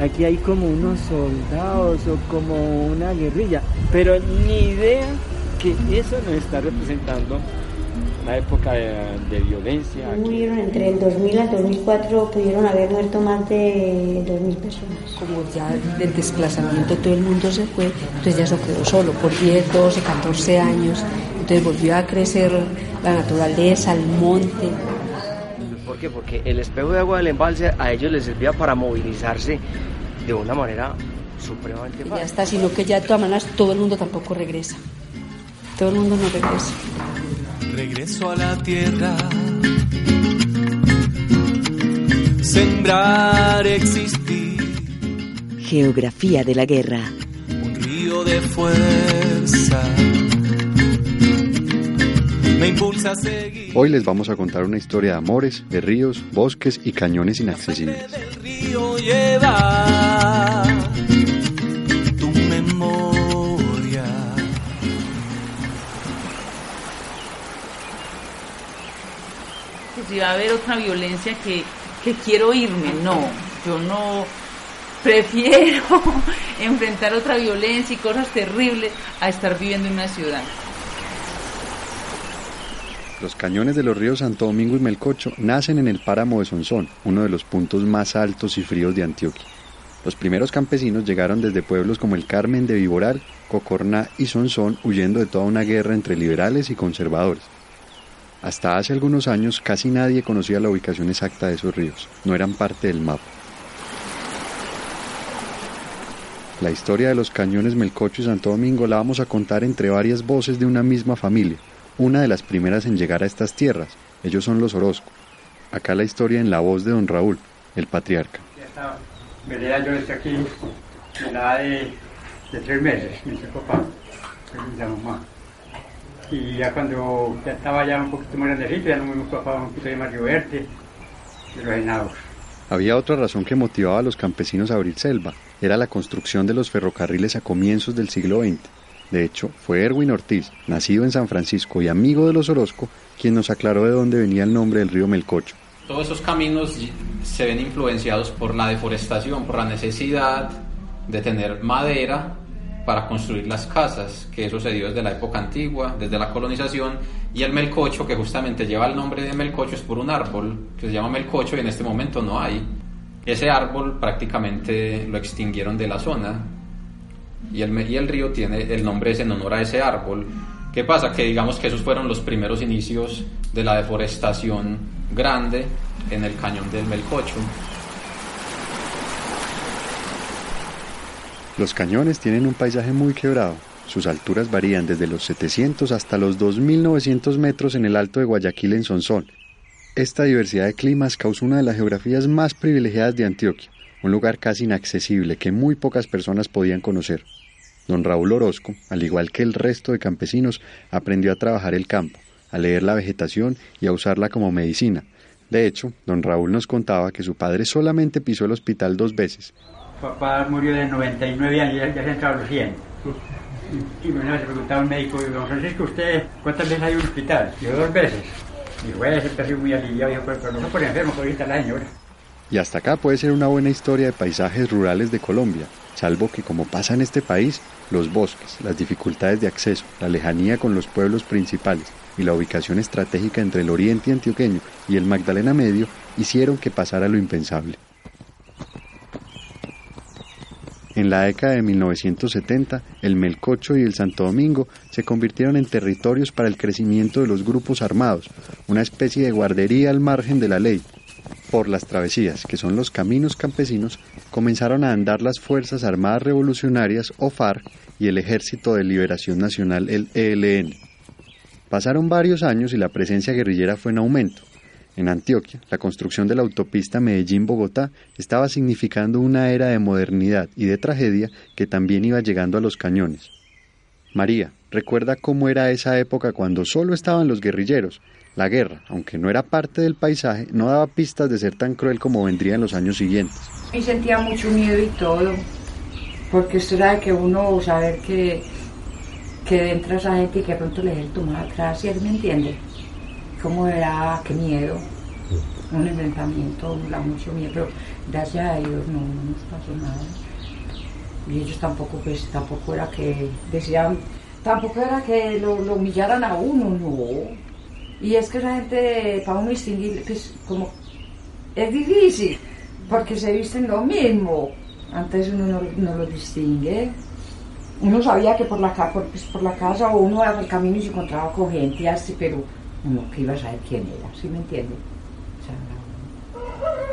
aquí hay como unos soldados o como una guerrilla, pero ni idea que eso nos está representando la época de, violencia. Murieron entre el 2000 al 2004, pudieron haber muerto más de 2.000 personas. Como ya del desplazamiento todo el mundo se fue, entonces ya se quedó solo por 10, 12, 14 años. Entonces volvió a crecer la naturaleza, el monte. ¿Por qué? Porque el espejo de agua del embalse a ellos les servía para movilizarse de una manera supremamente fácil. Ya está, sino que ya de todas maneras todo el mundo tampoco regresa. Todo el mundo no regresa. Regreso a la tierra. Sembrar, existir. Geografía de la guerra. Un río de fuerza Hoy les vamos a contar una historia de amores, de ríos, bosques y cañones inaccesibles. tu memoria. Si va a haber otra violencia que, que quiero irme, no, yo no prefiero enfrentar otra violencia y cosas terribles a estar viviendo en una ciudad. Los cañones de los ríos Santo Domingo y Melcocho nacen en el páramo de Sonsón, uno de los puntos más altos y fríos de Antioquia. Los primeros campesinos llegaron desde pueblos como el Carmen de Viboral, Cocorná y Sonsón huyendo de toda una guerra entre liberales y conservadores. Hasta hace algunos años casi nadie conocía la ubicación exacta de esos ríos, no eran parte del mapa. La historia de los cañones Melcocho y Santo Domingo la vamos a contar entre varias voces de una misma familia, una de las primeras en llegar a estas tierras. Ellos son los Orozco. Acá la historia en la voz de don Raúl, el patriarca. Ya yo estoy aquí en la de, de tres meses, mi papá, mi mamá. Y ya cuando ya estaba ya un poquito más grandecito, ya no me papá un poquito más verte de los enados. Había otra razón que motivaba a los campesinos a abrir selva, era la construcción de los ferrocarriles a comienzos del siglo XX. De hecho, fue Erwin Ortiz, nacido en San Francisco y amigo de los Orozco, quien nos aclaró de dónde venía el nombre del río Melcocho. Todos esos caminos se ven influenciados por la deforestación, por la necesidad de tener madera para construir las casas, que eso se dio desde la época antigua, desde la colonización, y el melcocho, que justamente lleva el nombre de melcocho, es por un árbol que se llama melcocho y en este momento no hay. Ese árbol prácticamente lo extinguieron de la zona, y el, río tiene el nombre en honor a ese árbol. ¿Qué pasa? Que digamos que esos fueron los primeros inicios de la deforestación grande en el cañón del Melcocho. Los cañones tienen un paisaje muy quebrado. Sus alturas varían desde los 700 hasta los 2.900 metros en el Alto de Guayaquil en Sonsón. Esta diversidad de climas causa una de las geografías más privilegiadas de Antioquia un lugar casi inaccesible que muy pocas personas podían conocer. Don Raúl Orozco, al igual que el resto de campesinos, aprendió a trabajar el campo, a leer la vegetación y a usarla como medicina. De hecho, don Raúl nos contaba que su padre solamente pisó el hospital dos veces. Papá murió de 99 años, ya, ya se entraba los 100. Y bueno, se preguntaba un médico, don Francisco, ¿usted cuántas veces hay un hospital? Yo dos veces. Dijo, bueno, siempre sido muy aliviado, pero, no pone enfermo, ahorita la señora. Y hasta acá puede ser una buena historia de paisajes rurales de Colombia, salvo que como pasa en este país, los bosques, las dificultades de acceso, la lejanía con los pueblos principales y la ubicación estratégica entre el oriente antioqueño y el Magdalena Medio hicieron que pasara lo impensable. En la década de 1970, el Melcocho y el Santo Domingo se convirtieron en territorios para el crecimiento de los grupos armados, una especie de guardería al margen de la ley, por las travesías, que son los caminos campesinos, comenzaron a andar las Fuerzas Armadas Revolucionarias o FARC y el Ejército de Liberación Nacional, el ELN. Pasaron varios años y la presencia guerrillera fue en aumento. En Antioquia, la construcción de la autopista Medellín-Bogotá estaba significando una era de modernidad y de tragedia que también iba llegando a los cañones. María, recuerda cómo era esa época cuando solo estaban los guerrilleros la guerra, aunque no era parte del paisaje, no daba pistas de ser tan cruel como vendría en los años siguientes. Y sentía mucho miedo y todo, porque era de que uno saber que, que entra esa gente y que pronto le dé el tomar atrás, ¿sí? ¿me entiende? ¿Cómo era? ¿Qué miedo? un enfrentamiento, da mucho miedo, pero gracias a ellos no, no nos pasó nada. Y ellos tampoco, pues, tampoco era que decían, tampoco era que lo, humillaran a uno, no. Y es que la gente, para uno distinguir, pues, como, es difícil, porque se visten lo mismo. Antes uno no, no lo distingue. Uno sabía que por la, por, pues, por la casa o uno era el camino y se encontraba con gente así, pero uno que iba a saber quién era, ¿sí me entiende? O sea,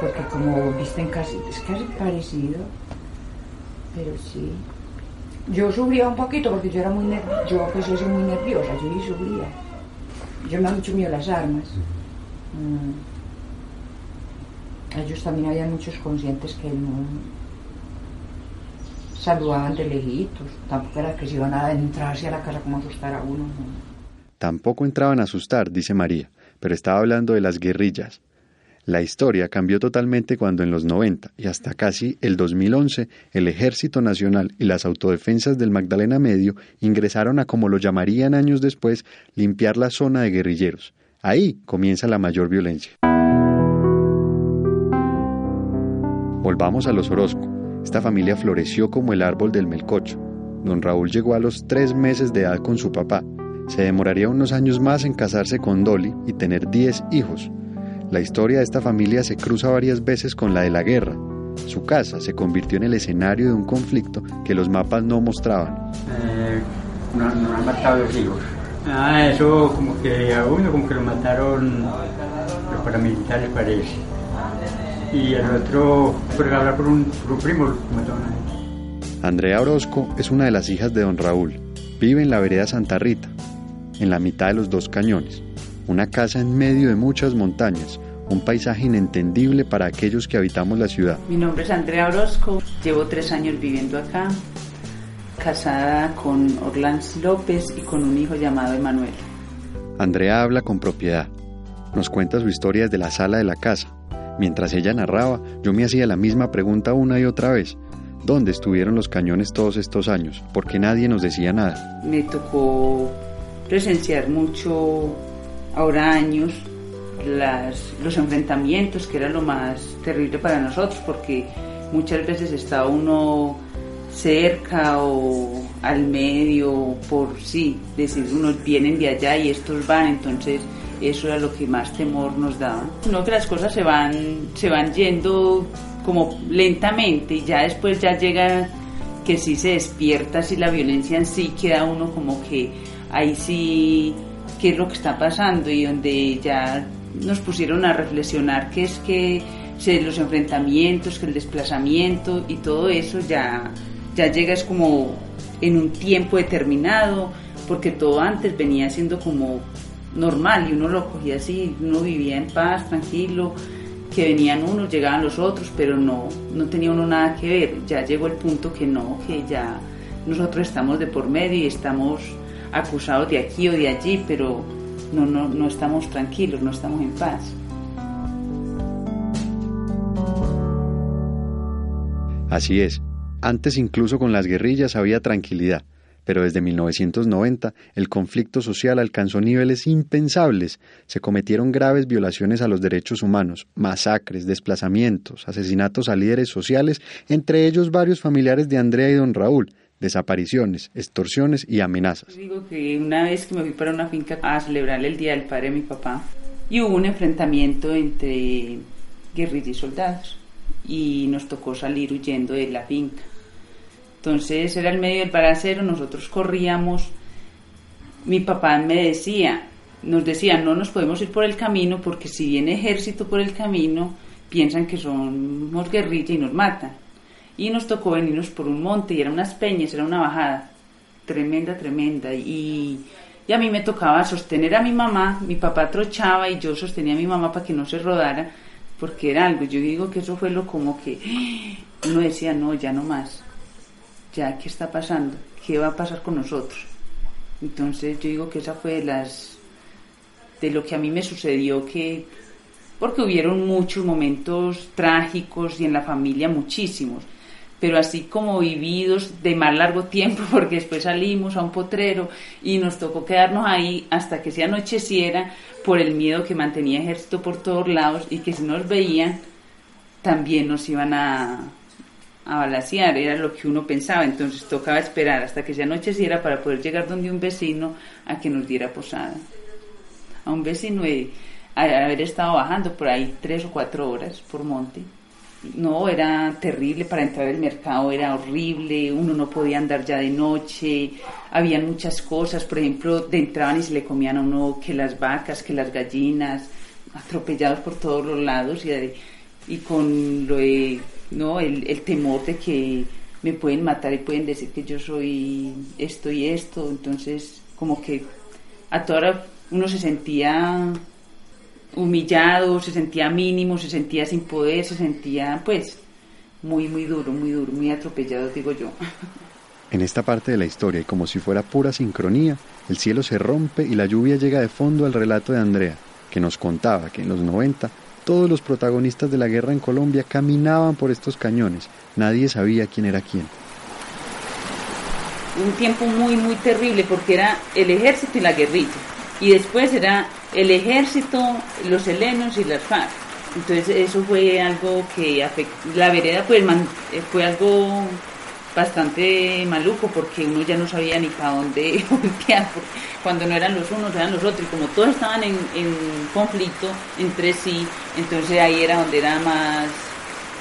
porque como visten casi, es casi parecido, pero sí. Yo sufría un poquito porque yo era muy nerviosa, yo pues soy muy nerviosa, yo sí sufría. Yo me han mucho miedo las armas. Mm. Ellos también había muchos conscientes que no saludaban de lejitos, tampoco era que se iban a entrar hacia la casa como a asustar a uno. no. Tampoco entraban a asustar, dice María, pero estaba hablando de las guerrillas. La historia cambió totalmente cuando en los 90 y hasta casi el 2011 el Ejército Nacional y las autodefensas del Magdalena Medio ingresaron a, como lo llamarían años después, limpiar la zona de guerrilleros. Ahí comienza la mayor violencia. Volvamos a los Orozco. Esta familia floreció como el árbol del melcocho. Don Raúl llegó a los tres meses de edad con su papá. Se demoraría unos años más en casarse con Dolly y tener diez hijos. La historia de esta familia se cruza varias veces con la de la guerra. Su casa se convirtió en el escenario de un conflicto que los mapas no mostraban. Eh, nos han matado dos hijos. Ah, eso como que a uno como que lo mataron los paramilitares parece. Y el otro, por hablar por un, por un primo, lo mataron a él. Andrea Orozco es una de las hijas de don Raúl. Vive en la vereda Santa Rita, en la mitad de los dos cañones. Una casa en medio de muchas montañas, un paisaje inentendible para aquellos que habitamos la ciudad. Mi nombre es Andrea Orozco, llevo tres años viviendo acá, casada con Orlando López y con un hijo llamado Emanuel. Andrea habla con propiedad. Nos cuenta su historia desde la sala de la casa. Mientras ella narraba, yo me hacía la misma pregunta una y otra vez. ¿Dónde estuvieron los cañones todos estos años? ¿Por qué nadie nos decía nada? Me tocó presenciar mucho, ahora años, las, los enfrentamientos, que era lo más terrible para nosotros, porque muchas veces estaba uno cerca o al medio, por sí, decir, unos vienen de allá y estos van, entonces eso era lo que más temor nos daba. No que las cosas se van, se van yendo como lentamente y ya después ya llega que sí se despierta, si la violencia en sí queda uno como que ahí sí, qué es lo que está pasando y donde ya nos pusieron a reflexionar que es que los enfrentamientos, que el desplazamiento y todo eso ya, ya llega es como en un tiempo determinado, porque todo antes venía siendo como normal y uno lo cogía así, uno vivía en paz, tranquilo, que venían unos, llegaban los otros, pero no, no tenía uno nada que ver. Ya llegó el punto que no, que ya nosotros estamos de por medio y estamos acusados de aquí o de allí, pero no, no, no estamos tranquilos, no estamos en paz. Así es. Antes incluso con las guerrillas había tranquilidad, pero desde 1990 el conflicto social alcanzó niveles impensables. Se cometieron graves violaciones a los derechos humanos, masacres, desplazamientos, asesinatos a líderes sociales, entre ellos varios familiares de Andrea y don Raúl, desapariciones, extorsiones y amenazas. Digo que una vez que me fui para una finca a celebrar el Día del Padre de mi papá y hubo un enfrentamiento entre guerrilla y soldados y nos tocó salir huyendo de la finca. Entonces era el medio del paracero, nosotros corríamos. Mi papá me decía, nos decía, no nos podemos ir por el camino porque si viene ejército por el camino, piensan que somos guerrilla y nos matan. Y nos tocó venirnos por un monte y eran unas peñas, era una bajada tremenda, tremenda. Y, y a mí me tocaba sostener a mi mamá, mi papá trochaba y yo sostenía a mi mamá para que no se rodara, porque era algo. Yo digo que eso fue lo como que uno decía, no, ya no más ya qué está pasando, qué va a pasar con nosotros. Entonces yo digo que esa fue de las de lo que a mí me sucedió que porque hubieron muchos momentos trágicos y en la familia muchísimos, pero así como vividos de más largo tiempo, porque después salimos a un potrero y nos tocó quedarnos ahí hasta que se anocheciera por el miedo que mantenía ejército por todos lados y que si nos veían también nos iban a, a balasear, era lo que uno pensaba, entonces tocaba esperar hasta que se anocheciera para poder llegar donde un vecino a que nos diera posada. A un vecino haber estado bajando por ahí tres o cuatro horas por monte. No, era terrible para entrar al mercado, era horrible, uno no podía andar ya de noche, habían muchas cosas, por ejemplo, de entraban y se le comían a uno que las vacas, que las gallinas, atropellados por todos los lados y, y con lo no, el, el temor de que me pueden matar y pueden decir que yo soy esto y esto, entonces como que a toda hora uno se sentía humillado, se sentía mínimo, se sentía sin poder, se sentía pues muy, muy duro, muy duro, muy atropellado, digo yo. En esta parte de la historia, y como si fuera pura sincronía, el cielo se rompe y la lluvia llega de fondo al relato de Andrea, que nos contaba que en los 90 todos los protagonistas de la guerra en Colombia caminaban por estos cañones, nadie sabía quién era quién. Un tiempo muy, muy terrible porque era el ejército y la guerrilla y después era el ejército, los helenos y las FARC. Entonces eso fue algo que afectó, la vereda pues eh, fue algo bastante maluco porque uno ya no sabía ni para dónde voltear, cuando no eran los unos eran los otros y como todos estaban en, conflicto entre sí, entonces ahí era donde era más,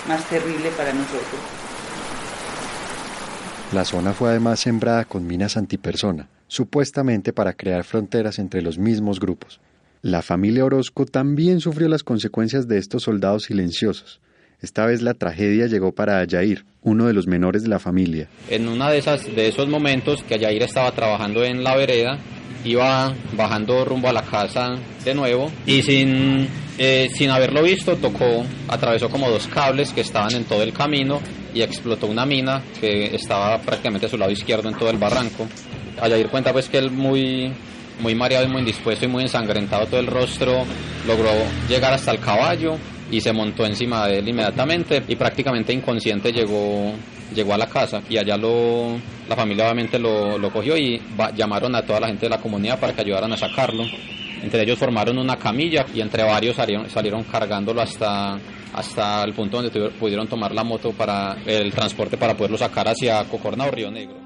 más terrible para nosotros. La zona fue además sembrada con minas antipersona, supuestamente para crear fronteras entre los mismos grupos. La familia Orozco también sufrió las consecuencias de estos soldados silenciosos. Esta vez la tragedia llegó para Ayair, uno de los menores de la familia. En uno de, de esos momentos que Ayair estaba trabajando en la vereda, iba bajando rumbo a la casa de nuevo y sin, eh, sin haberlo visto tocó, atravesó como dos cables que estaban en todo el camino y explotó una mina que estaba prácticamente a su lado izquierdo en todo el barranco. Ayair cuenta pues que él muy, muy mareado y muy indispuesto y muy ensangrentado todo el rostro, logró llegar hasta el caballo y se montó encima de él inmediatamente y prácticamente inconsciente llegó, llegó a la casa y allá lo, la familia obviamente lo, lo cogió y llamaron a toda la gente de la comunidad para que ayudaran a sacarlo. Entre ellos formaron una camilla y entre varios salieron, salieron cargándolo hasta, hasta el punto donde pudieron tomar la moto para el transporte para poderlo sacar hacia Cocorna Río Negro.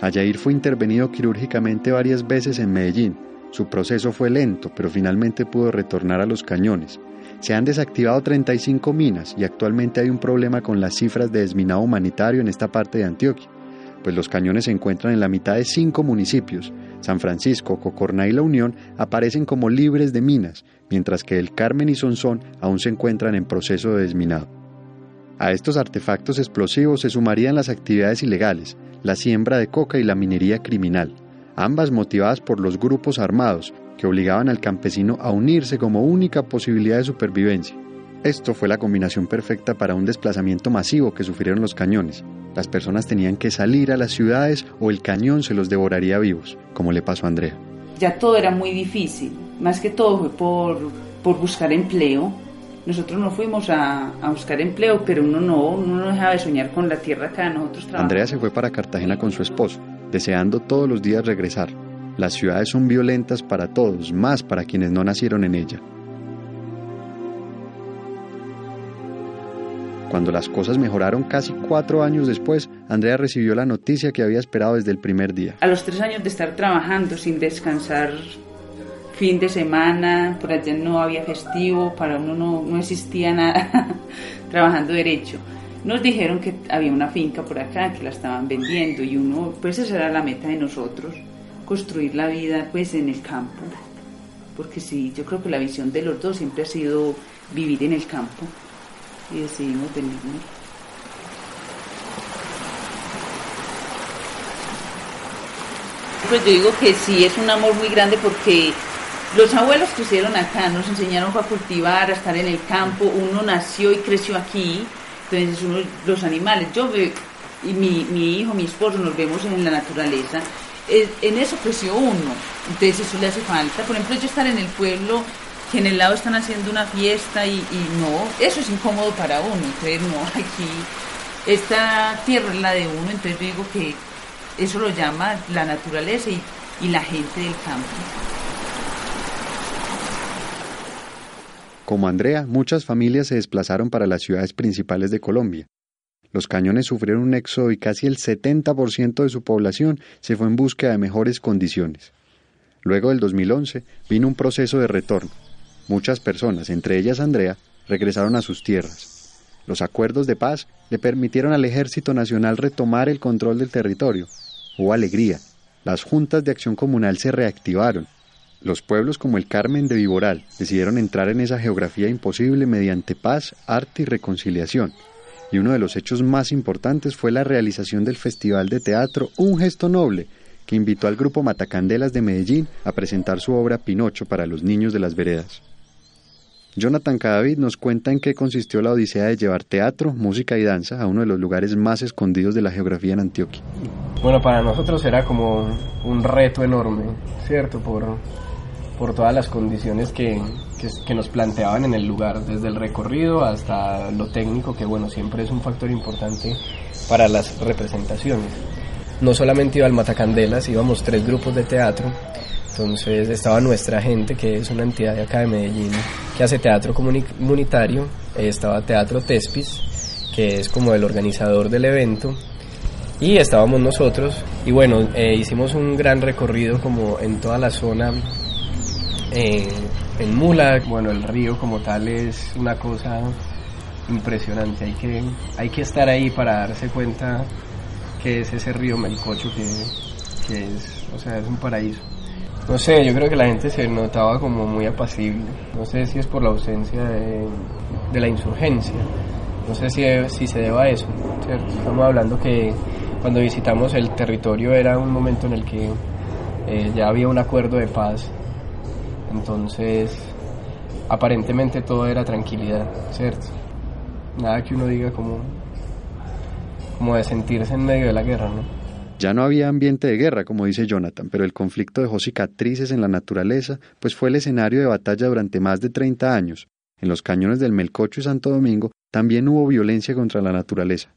Ayair fue intervenido quirúrgicamente varias veces en Medellín. Su proceso fue lento, pero finalmente pudo retornar a los cañones. Se han desactivado 35 minas y actualmente hay un problema con las cifras de desminado humanitario en esta parte de Antioquia, pues los cañones se encuentran en la mitad de cinco municipios. San Francisco, Cocorná y La Unión aparecen como libres de minas, mientras que el Carmen y Sonsón aún se encuentran en proceso de desminado. A estos artefactos explosivos se sumarían las actividades ilegales, la siembra de coca y la minería criminal, ambas motivadas por los grupos armados que obligaban al campesino a unirse como única posibilidad de supervivencia. Esto fue la combinación perfecta para un desplazamiento masivo que sufrieron los cañones. Las personas tenían que salir a las ciudades o el cañón se los devoraría vivos, como le pasó a Andrea. Ya todo era muy difícil, más que todo fue por, por buscar empleo, nosotros no fuimos a, buscar empleo, pero uno no, uno no dejaba de soñar con la tierra acá, nosotros trabajamos. Andrea se fue para Cartagena con su esposo, deseando todos los días regresar. Las ciudades son violentas para todos, más para quienes no nacieron en ella. Cuando las cosas mejoraron casi cuatro años después, Andrea recibió la noticia que había esperado desde el primer día. A los tres años de estar trabajando sin descansar fin de semana, por allá no había festivo, para uno no, no existía nada trabajando derecho. Nos dijeron que había una finca por acá, que la estaban vendiendo y uno, pues esa era la meta de nosotros, construir la vida pues en el campo. Porque sí, yo creo que la visión de los dos siempre ha sido vivir en el campo y decidimos venirnos. Pues yo digo que sí, es un amor muy grande porque los abuelos crecieron acá, nos enseñaron a cultivar, a estar en el campo, uno nació y creció aquí, entonces los animales, yo y mi, hijo, mi esposo, nos vemos en la naturaleza, en eso creció uno, entonces eso le hace falta. Por ejemplo, yo estar en el pueblo que en el lado están haciendo una fiesta y, no, eso es incómodo para uno, entonces no, aquí esta tierra es la de uno, entonces digo que eso lo llama la naturaleza y la gente del campo. Como Andrea, muchas familias se desplazaron para las ciudades principales de Colombia. Los cañones sufrieron un éxodo y casi el 70% de su población se fue en búsqueda de mejores condiciones. Luego del 2011 vino un proceso de retorno. Muchas personas, entre ellas Andrea, regresaron a sus tierras. Los acuerdos de paz le permitieron al Ejército Nacional retomar el control del territorio. Hubo alegría. Las juntas de acción comunal se reactivaron. Los pueblos como el Carmen de Viboral decidieron entrar en esa geografía imposible mediante paz, arte y reconciliación. Y uno de los hechos más importantes fue la realización del Festival de Teatro Un Gesto Noble, que invitó al grupo Matacandelas de Medellín a presentar su obra Pinocho para los niños de las veredas. Jonathan Cadavid nos cuenta en qué consistió la odisea de llevar teatro, música y danza a uno de los lugares más escondidos de la geografía en Antioquia. Bueno, para nosotros era como un reto enorme, ¿cierto? Por, por todas las condiciones que, que, que, nos planteaban en el lugar, desde el recorrido hasta lo técnico, que bueno, siempre es un factor importante para las representaciones. No solamente iba al Matacandelas, íbamos tres grupos de teatro, entonces estaba nuestra gente, que es una entidad de acá de Medellín, que hace teatro comunitario, estaba Teatro Tespis, que es como el organizador del evento, y estábamos nosotros, y bueno, eh, hicimos un gran recorrido como en toda la zona eh, en Mula, bueno, el río como tal es una cosa impresionante, hay que, hay que estar ahí para darse cuenta que es ese río Melcocho que, que es, o sea, es un paraíso. No sé, yo creo que la gente se notaba como muy apacible. No sé si es por la ausencia de, de la insurgencia. No sé si, si se deba a eso. Estamos hablando que cuando visitamos el territorio era un momento en el que eh, ya había un acuerdo de paz. Entonces, aparentemente todo era tranquilidad, ¿cierto? Nada que uno diga como, como de sentirse en medio de la guerra, ¿no? Ya no había ambiente de guerra, como dice Jonathan, pero el conflicto dejó cicatrices en la naturaleza, pues fue el escenario de batalla durante más de 30 años. En los cañones del Melcocho y Santo Domingo también hubo violencia contra la naturaleza.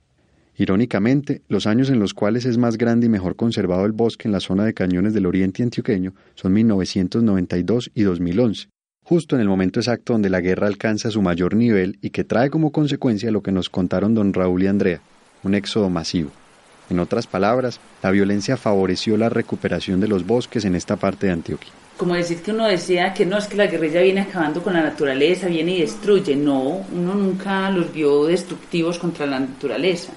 Irónicamente, los años en los cuales es más grande y mejor conservado el bosque en la zona de cañones del oriente antioqueño son 1992 y 2011, justo en el momento exacto donde la guerra alcanza su mayor nivel y que trae como consecuencia lo que nos contaron don Raúl y Andrea, un éxodo masivo. En otras palabras, la violencia favoreció la recuperación de los bosques en esta parte de Antioquia. Como decir que uno decía que no es que la guerrilla viene acabando con la naturaleza, viene y destruye. No, uno nunca los vio destructivos contra la naturaleza.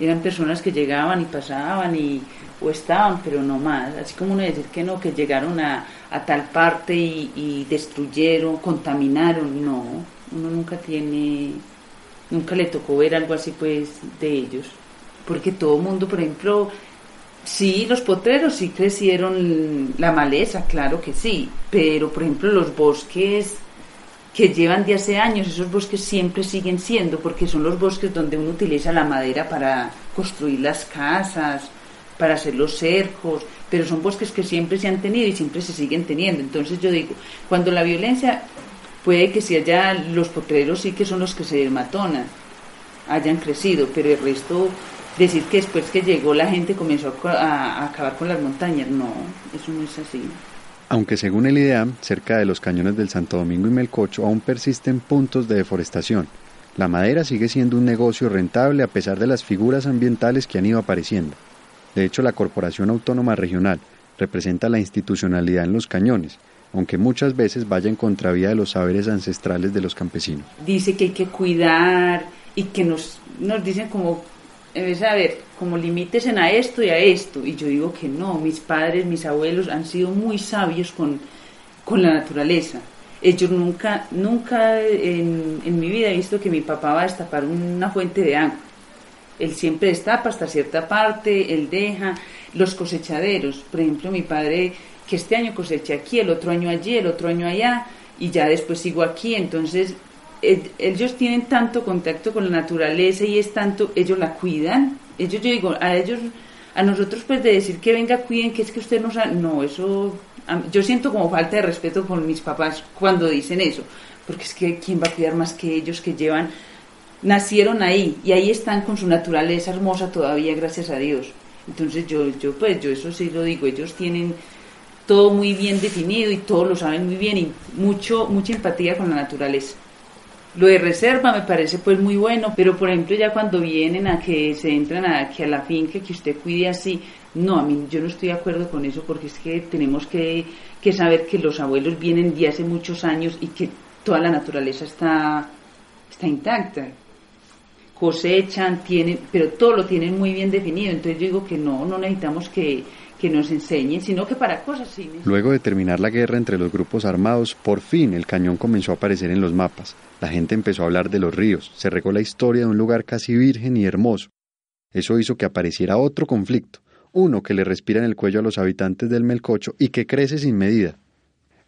Eran personas que llegaban y pasaban y o estaban, pero no más. Así como uno decir que no, que llegaron a, a tal parte y, y destruyeron, contaminaron. No, uno nunca tiene, nunca le tocó ver algo así pues de ellos porque todo el mundo, por ejemplo, sí, los potreros sí crecieron la maleza, claro que sí, pero por ejemplo los bosques que llevan de hace años, esos bosques siempre siguen siendo, porque son los bosques donde uno utiliza la madera para construir las casas, para hacer los cercos, pero son bosques que siempre se han tenido y siempre se siguen teniendo. Entonces yo digo, cuando la violencia puede que si haya los potreros sí que son los que se desmatonan, hayan crecido, pero el resto decir que después que llegó la gente comenzó a, acabar con las montañas. No, eso no es así. Aunque según el IDEAM, cerca de los cañones del Santo Domingo y Melcocho aún persisten puntos de deforestación. La madera sigue siendo un negocio rentable a pesar de las figuras ambientales que han ido apareciendo. De hecho, la Corporación Autónoma Regional representa la institucionalidad en los cañones, aunque muchas veces vaya en contravía de los saberes ancestrales de los campesinos. Dice que hay que cuidar y que nos, nos dicen como a ver, como limítesen a esto y a esto. Y yo digo que no, mis padres, mis abuelos han sido muy sabios con, con la naturaleza. Ellos nunca, nunca en, en, mi vida he visto que mi papá va a destapar una fuente de agua. Él siempre destapa hasta cierta parte, él deja los cosechaderos. Por ejemplo, mi padre que este año cosecha aquí, el otro año allí, el otro año allá, y ya después sigo aquí. Entonces ellos tienen tanto contacto con la naturaleza y es tanto, ellos la cuidan. Ellos, yo digo, a ellos, a nosotros pues de decir que venga, cuiden, que es que usted no sabe, no, eso yo siento como falta de respeto con mis papás cuando dicen eso, porque es que quién va a cuidar más que ellos que llevan, nacieron ahí y ahí están con su naturaleza hermosa todavía, gracias a Dios. Entonces yo, yo pues yo eso sí lo digo, ellos tienen todo muy bien definido y todos lo saben muy bien y mucho, mucha empatía con la naturaleza. Lo de reserva me parece pues muy bueno, pero por ejemplo ya cuando vienen a que se entran a, que a la finca, que usted cuide así, no, a mí yo no estoy de acuerdo con eso porque es que tenemos que, que saber que los abuelos vienen de hace muchos años y que toda la naturaleza está, está intacta. Cosechan, tienen, pero todo lo tienen muy bien definido, entonces yo digo que no, no necesitamos que, que nos enseñen, sino que para cosas. Luego de terminar la guerra entre los grupos armados, por fin el cañón comenzó a aparecer en los mapas. La gente empezó a hablar de los ríos, se regó la historia de un lugar casi virgen y hermoso. Eso hizo que apareciera otro conflicto, uno que le respira en el cuello a los habitantes del Melcocho y que crece sin medida.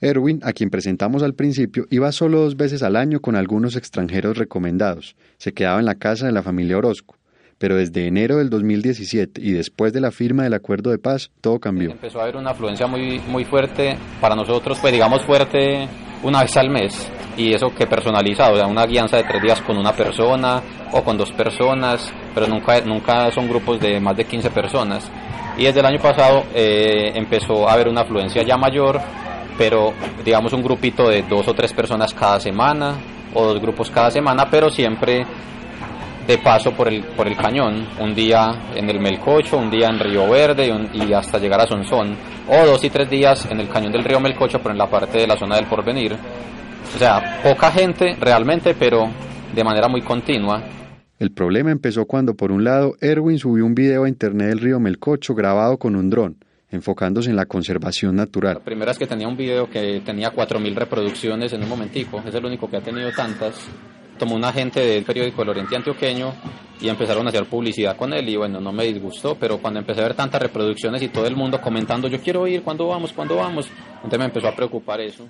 Erwin, a quien presentamos al principio, iba solo dos veces al año con algunos extranjeros recomendados. Se quedaba en la casa de la familia Orozco. Pero desde enero del 2017 y después de la firma del acuerdo de paz, todo cambió. Empezó a haber una afluencia muy, muy fuerte para nosotros, pues digamos fuerte una vez al mes. Y eso que personalizado, o sea, una guianza de tres días con una persona o con dos personas, pero nunca, nunca son grupos de más de 15 personas. Y desde el año pasado eh, empezó a haber una afluencia ya mayor, pero digamos un grupito de dos o tres personas cada semana o dos grupos cada semana, pero siempre de paso por el, por el cañón, un día en el Melcocho, un día en Río Verde y, un- y hasta llegar a Sonsón, o dos y tres días en el cañón del río Melcocho, pero en la parte de la zona del porvenir. O sea, poca gente realmente, pero de manera muy continua. El problema empezó cuando, por un lado, Erwin subió un video a internet del río Melcocho grabado con un dron, enfocándose en la conservación natural. La primera es que tenía un video que tenía 4.000 reproducciones en un momentico, es el único que ha tenido tantas. Tomó un agente del periódico El Oriente Antioqueño y empezaron a hacer publicidad con él y bueno, no me disgustó, pero cuando empecé a ver tantas reproducciones y todo el mundo comentando, yo quiero ir, ¿cuándo vamos? ¿Cuándo vamos? Entonces me empezó a preocupar eso.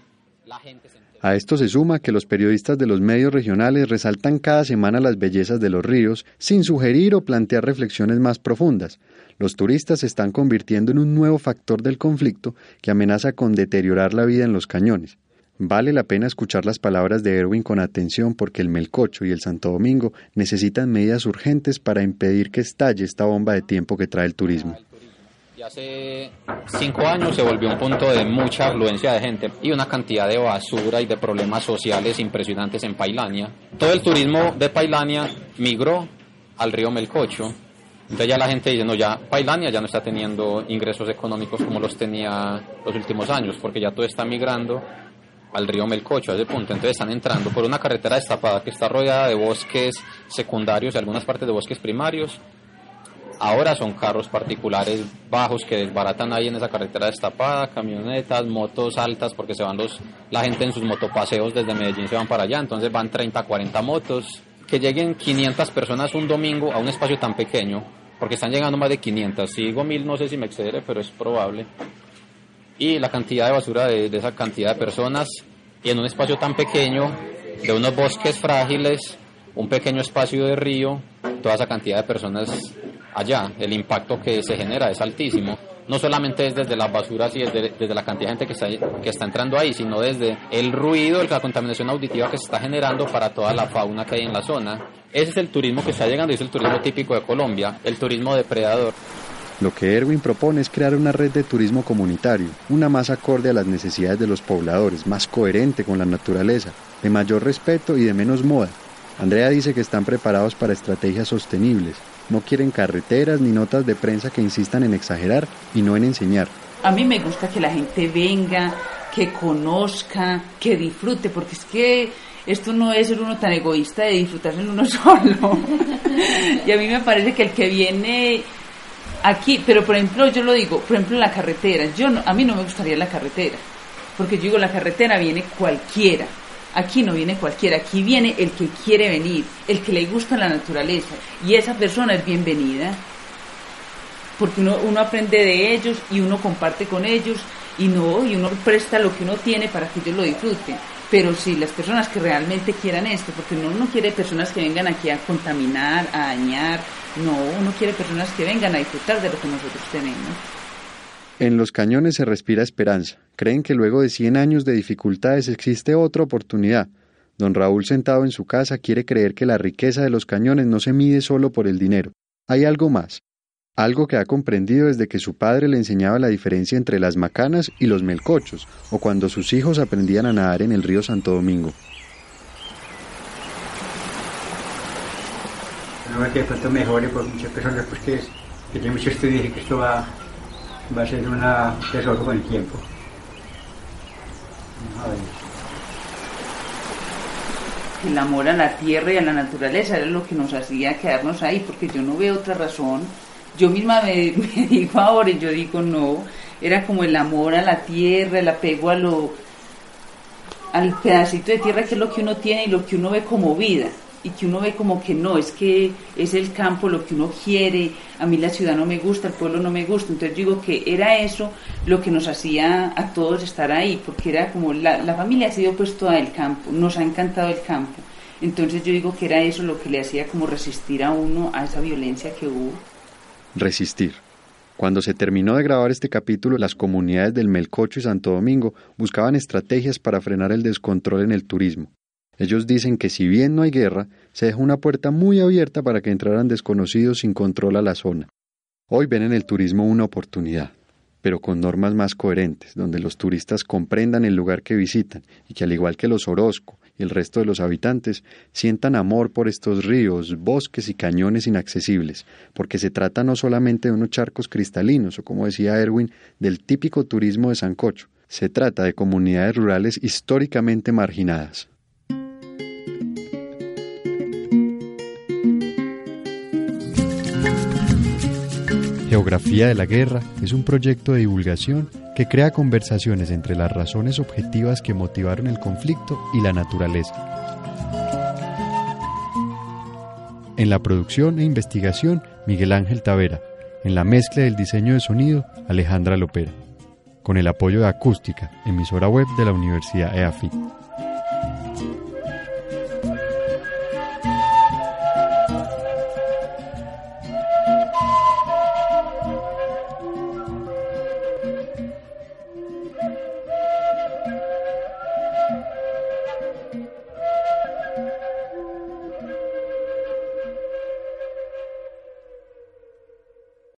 A esto se suma que los periodistas de los medios regionales resaltan cada semana las bellezas de los ríos sin sugerir o plantear reflexiones más profundas. Los turistas se están convirtiendo en un nuevo factor del conflicto que amenaza con deteriorar la vida en los cañones. Vale la pena escuchar las palabras de Erwin con atención porque el Melcocho y el Santo Domingo necesitan medidas urgentes para impedir que estalle esta bomba de tiempo que trae el turismo. Y hace cinco años se volvió un punto de mucha afluencia de gente y una cantidad de basura y de problemas sociales impresionantes en Pailania. Todo el turismo de Pailania migró al río Melcocho. Entonces ya la gente dice, no, ya Pailania ya no está teniendo ingresos económicos como los tenía los últimos años, porque ya todo está migrando al río Melcocho a ese punto. Entonces están entrando por una carretera destapada que está rodeada de bosques secundarios y algunas partes de bosques primarios Ahora son carros particulares bajos que desbaratan ahí en esa carretera destapada, camionetas, motos altas, porque se van los, la gente en sus motopaseos desde Medellín se van para allá, entonces van 30, 40 motos. Que lleguen 500 personas un domingo a un espacio tan pequeño, porque están llegando más de 500. Si digo mil, no sé si me excederé, pero es probable. Y la cantidad de basura de, esa cantidad de personas, y en un espacio tan pequeño, de unos bosques frágiles, un pequeño espacio de río, toda esa cantidad de personas allá, el impacto que se genera es altísimo. No solamente es desde las basuras y desde, desde la cantidad de gente que está, que está entrando ahí, sino desde el ruido, la contaminación auditiva que se está generando para toda la fauna que hay en la zona. Ese es el turismo que está llegando y es el turismo típico de Colombia, el turismo depredador. Lo que Erwin propone es crear una red de turismo comunitario, una más acorde a las necesidades de los pobladores, más coherente con la naturaleza, de mayor respeto y de menos moda. Andrea dice que están preparados para estrategias sostenibles, no quieren carreteras ni notas de prensa que insistan en exagerar y no en enseñar. A mí me gusta que la gente venga, que conozca, que disfrute, porque es que esto no es ser uno tan egoísta de disfrutarse en uno solo. y a mí me parece que el que viene aquí, pero por ejemplo, yo lo digo, por ejemplo, en la carretera, yo no, a mí no me gustaría la carretera, porque yo digo, la carretera viene cualquiera. Aquí no viene cualquiera, aquí viene el que quiere venir, el que le gusta la naturaleza, y esa persona es bienvenida. Porque uno, uno aprende de ellos y uno comparte con ellos y no y uno presta lo que uno tiene para que ellos lo disfruten. Pero si las personas que realmente quieran esto porque uno no quiere personas que vengan aquí a contaminar a dañar no uno quiere personas que vengan a disfrutar de lo que nosotros tenemos En los cañones se respira esperanza creen que luego de 100 años de dificultades existe otra oportunidad. Don Raúl sentado en su casa quiere creer que la riqueza de los cañones no se mide solo por el dinero. Hay algo más, algo que ha comprendido desde que su padre le enseñaba la diferencia entre las macanas y los melcochos, o cuando sus hijos aprendían a nadar en el río Santo Domingo. No que de pronto mejore por muchas personas pues que, que tienen mucho estudio y que esto va, va a ser una tesoro con el tiempo. A ver. El amor a la tierra y a la naturaleza era lo que nos hacía quedarnos ahí, porque yo no veo otra razón. Yo misma me, me digo ahora y yo digo no, era como el amor a la tierra, el apego a lo, al pedacito de tierra que es lo que uno tiene y lo que uno ve como vida y que uno ve como que no, es que es el campo lo que uno quiere, a mí la ciudad no me gusta, el pueblo no me gusta, entonces digo que era eso lo que nos hacía a todos estar ahí, porque era como la, la familia ha sido pues toda el campo, nos ha encantado el campo, entonces yo digo que era eso lo que le hacía como resistir a uno a esa violencia que hubo. Resistir. Cuando se terminó de grabar este capítulo, las comunidades del Melcocho y Santo Domingo buscaban estrategias para frenar el descontrol en el turismo. Ellos dicen que si bien no hay guerra, se deja una puerta muy abierta para que entraran desconocidos sin control a la zona. Hoy ven en el turismo una oportunidad, pero con normas más coherentes, donde los turistas comprendan el lugar que visitan y que al igual que los Orozco y el resto de los habitantes, sientan amor por estos ríos, bosques y cañones inaccesibles, porque se trata no solamente de unos charcos cristalinos, o como decía Erwin, del típico turismo de Sancocho, se trata de comunidades rurales históricamente marginadas. Geografía de la Guerra es un proyecto de divulgación que crea conversaciones entre las razones objetivas que motivaron el conflicto y la naturaleza. En la producción e investigación, Miguel Ángel Tavera. En la mezcla del diseño de sonido, Alejandra Lopera. Con el apoyo de Acústica, emisora web de la Universidad EAFIT.